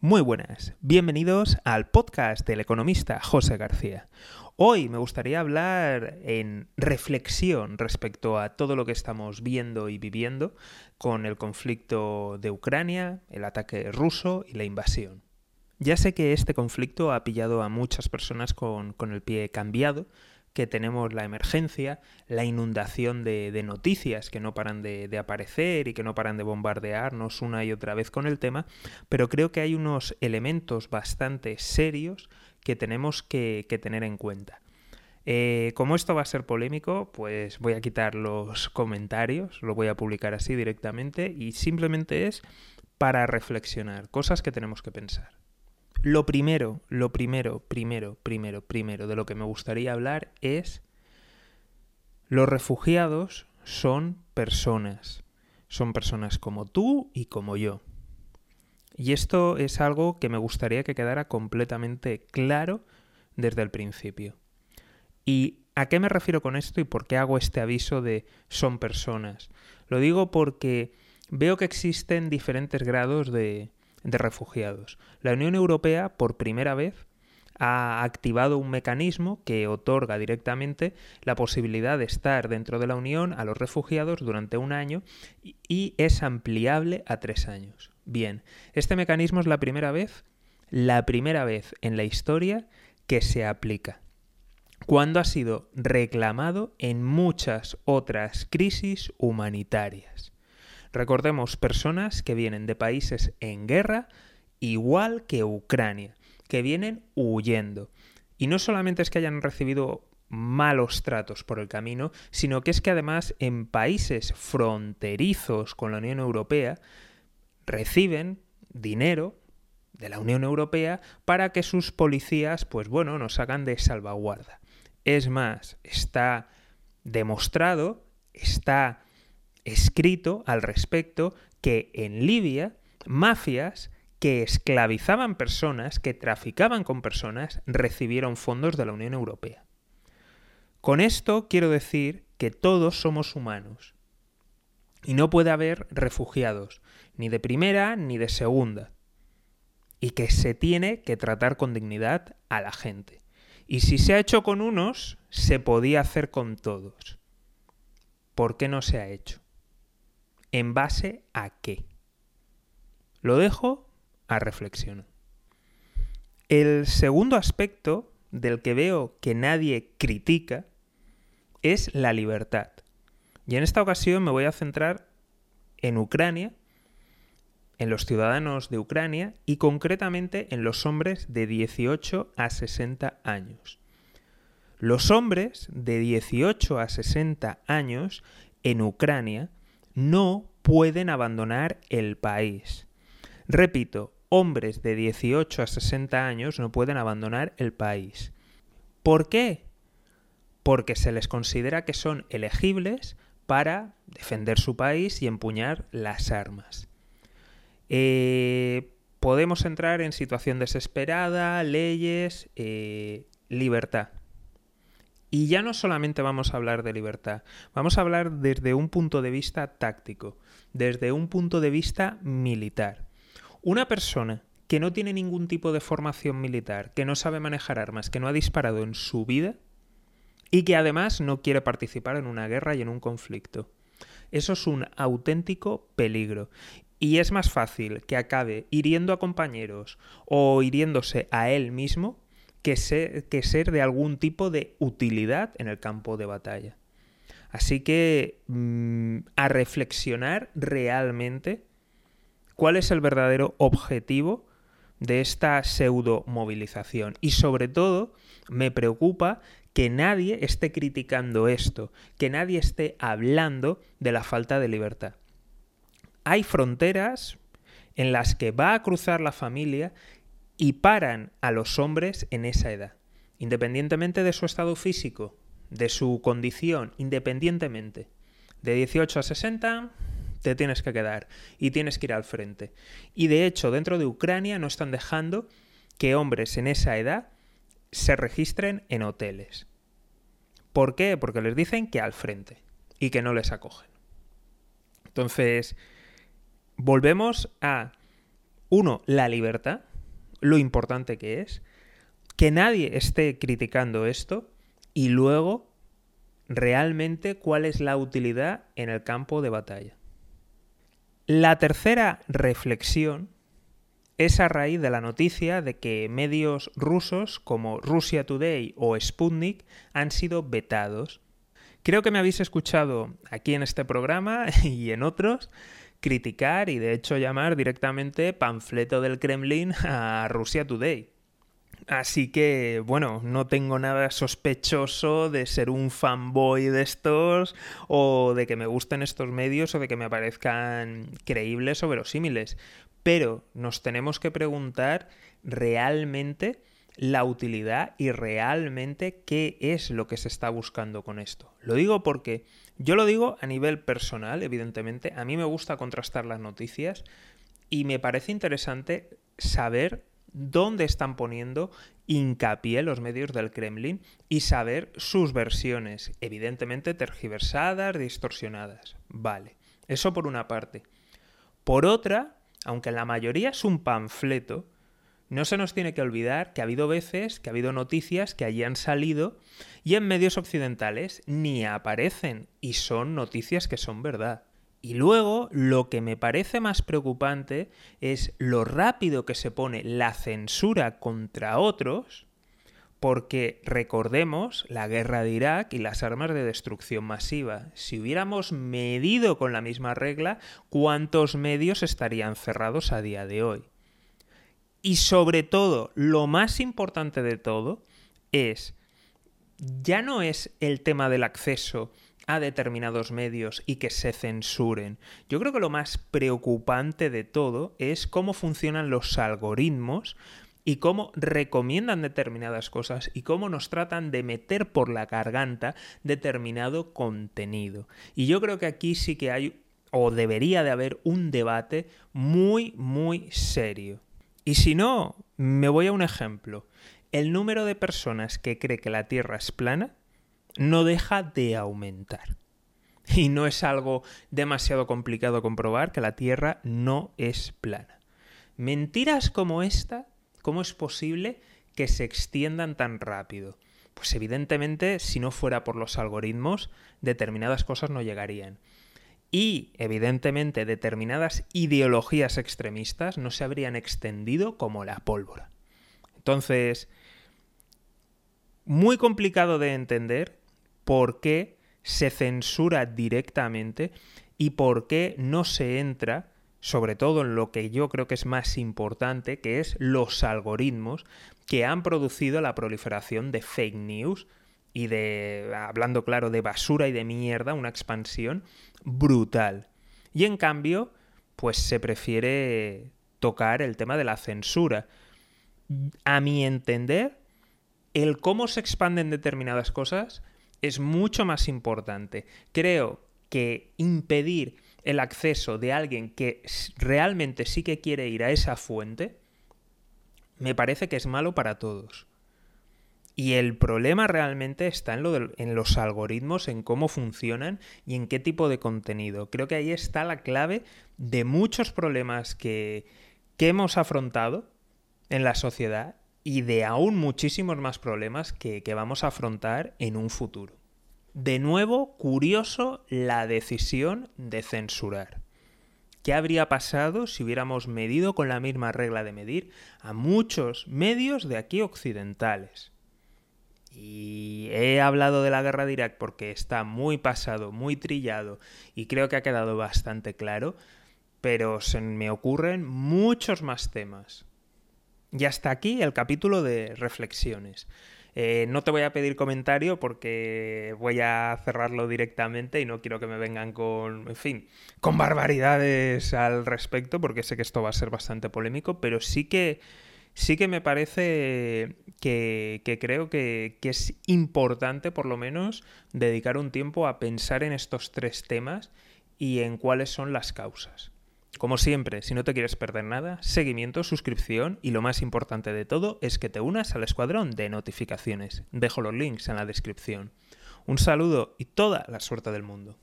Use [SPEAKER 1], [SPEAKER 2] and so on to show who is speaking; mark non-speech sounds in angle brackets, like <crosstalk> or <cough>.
[SPEAKER 1] Muy buenas, bienvenidos al podcast del economista José García. Hoy me gustaría hablar en reflexión respecto a todo lo que estamos viendo y viviendo con el conflicto de Ucrania, el ataque ruso y la invasión. Ya sé que este conflicto ha pillado a muchas personas con, el pie cambiado, que tenemos la emergencia, la inundación de, noticias que no paran de, aparecer y que no paran de bombardearnos una y otra vez con el tema, pero creo que hay unos elementos bastante serios que tenemos que, tener en cuenta. Eh, como esto va a ser polémico, pues voy a quitar los comentarios, lo voy a publicar así directamente y simplemente es para reflexionar, cosas que tenemos que pensar. Lo primero, lo primero, primero, primero, primero de lo que me gustaría hablar es los refugiados son personas. Son personas como tú y como yo. Y esto es algo que me gustaría que quedara completamente claro desde el principio. ¿Y a qué me refiero con esto y por qué hago este aviso de son personas? Lo digo porque veo que existen diferentes grados de, de refugiados. La Unión Europea, por primera vez, ha activado un mecanismo que otorga directamente la posibilidad de estar dentro de la Unión a los refugiados durante un año y es ampliable a tres años. Bien, este mecanismo es la primera vez, la primera vez en la historia que se aplica, cuando ha sido reclamado en muchas otras crisis humanitarias. Recordemos personas que vienen de países en guerra, igual que Ucrania, que vienen huyendo. Y no solamente es que hayan recibido malos tratos por el camino, sino que es que además en países fronterizos con la Unión Europea reciben dinero de la Unión Europea para que sus policías, pues bueno, nos hagan de salvaguarda. Es más, está demostrado, está escrito al respecto que en Libia mafias que esclavizaban personas, que traficaban con personas, recibieron fondos de la Unión Europea. Con esto quiero decir que todos somos humanos y no puede haber refugiados, ni de primera ni de segunda, y que se tiene que tratar con dignidad a la gente. Y si se ha hecho con unos, se podía hacer con todos. ¿Por qué no se ha hecho? ¿En base a qué? Lo dejo a reflexión. El segundo aspecto del que veo que nadie critica es la libertad. Y en esta ocasión me voy a centrar en Ucrania, en los ciudadanos de Ucrania y concretamente en los hombres de 18 a 60 años. Los hombres de 18 a 60 años en Ucrania no pueden abandonar el país. Repito, hombres de 18 a 60 años no pueden abandonar el país. ¿Por qué? Porque se les considera que son elegibles para defender su país y empuñar las armas. Eh, podemos entrar en situación desesperada, leyes, eh, libertad. Y ya no solamente vamos a hablar de libertad, vamos a hablar desde un punto de vista táctico, desde un punto de vista militar. Una persona que no tiene ningún tipo de formación militar, que no sabe manejar armas, que no ha disparado en su vida y que además no quiere participar en una guerra y en un conflicto. Eso es un auténtico peligro. Y es más fácil que acabe hiriendo a compañeros o hiriéndose a él mismo que ser, de algún tipo de utilidad en el campo de batalla. Así que mm, a reflexionar realmente cuál es el verdadero objetivo de esta pseudo movilización. Y sobre todo me preocupa que nadie esté criticando esto, que nadie esté hablando de la falta de libertad. Hay fronteras en las que va a cruzar la familia y paran a los hombres en esa edad, independientemente de su estado físico, de su condición, independientemente. De 18 a 60 te tienes que quedar y tienes que ir al frente. Y de hecho, dentro de Ucrania no están dejando que hombres en esa edad se registren en hoteles. ¿Por qué? Porque les dicen que al frente y que no les acogen. Entonces, volvemos a uno, la libertad, lo importante que es, que nadie esté criticando esto y luego realmente cuál es la utilidad en el campo de batalla. La tercera reflexión es a raíz de la noticia de que medios rusos como Russia Today o Sputnik han sido vetados. Creo que me habéis escuchado aquí en este programa <laughs> y en otros criticar y de hecho llamar directamente panfleto del Kremlin <laughs> a Russia Today. Así que, bueno, no tengo nada sospechoso de ser un fanboy de estos o de que me gusten estos medios o de que me parezcan creíbles o verosímiles. Pero nos tenemos que preguntar realmente la utilidad y realmente qué es lo que se está buscando con esto. Lo digo porque yo lo digo a nivel personal, evidentemente. A mí me gusta contrastar las noticias y me parece interesante saber dónde están poniendo hincapié los medios del Kremlin y saber sus versiones, evidentemente tergiversadas, distorsionadas. Vale, eso por una parte. Por otra, aunque la mayoría es un panfleto, no se nos tiene que olvidar que ha habido veces, que ha habido noticias que allí han salido y en medios occidentales ni aparecen y son noticias que son verdad. Y luego lo que me parece más preocupante es lo rápido que se pone la censura contra otros, porque recordemos la guerra de Irak y las armas de destrucción masiva. Si hubiéramos medido con la misma regla, ¿cuántos medios estarían cerrados a día de hoy? Y sobre todo, lo más importante de todo es, ya no es el tema del acceso a determinados medios y que se censuren. Yo creo que lo más preocupante de todo es cómo funcionan los algoritmos y cómo recomiendan determinadas cosas y cómo nos tratan de meter por la garganta determinado contenido. Y yo creo que aquí sí que hay o debería de haber un debate muy, muy serio. Y si no, me voy a un ejemplo. El número de personas que cree que la Tierra es plana no deja de aumentar. Y no es algo demasiado complicado comprobar que la Tierra no es plana. Mentiras como esta, ¿cómo es posible que se extiendan tan rápido? Pues evidentemente, si no fuera por los algoritmos, determinadas cosas no llegarían. Y, evidentemente, determinadas ideologías extremistas no se habrían extendido como la pólvora. Entonces, muy complicado de entender por qué se censura directamente y por qué no se entra, sobre todo en lo que yo creo que es más importante, que es los algoritmos que han producido la proliferación de fake news y de, hablando claro, de basura y de mierda, una expansión brutal. Y en cambio, pues se prefiere tocar el tema de la censura. A mi entender, el cómo se expanden determinadas cosas es mucho más importante. Creo que impedir el acceso de alguien que realmente sí que quiere ir a esa fuente, me parece que es malo para todos. Y el problema realmente está en, lo en los algoritmos, en cómo funcionan y en qué tipo de contenido. Creo que ahí está la clave de muchos problemas que hemos afrontado en la sociedad y de aún muchísimos más problemas que, vamos a afrontar en un futuro. De nuevo, curioso la decisión de censurar. ¿Qué habría pasado si hubiéramos medido con la misma regla de medir a muchos medios de aquí occidentales? Y he hablado de la guerra de Irak porque está muy pasado, muy trillado y creo que ha quedado bastante claro, pero se me ocurren muchos más temas. Y hasta aquí el capítulo de reflexiones. Eh, no te voy a pedir comentario porque voy a cerrarlo directamente y no quiero que me vengan con, en fin, con barbaridades al respecto porque sé que esto va a ser bastante polémico, pero sí que, sí que me parece que, creo que, es importante por lo menos dedicar un tiempo a pensar en estos tres temas y en cuáles son las causas. Como siempre, si no te quieres perder nada, seguimiento, suscripción y lo más importante de todo es que te unas al escuadrón de notificaciones. Dejo los links en la descripción. Un saludo y toda la suerte del mundo.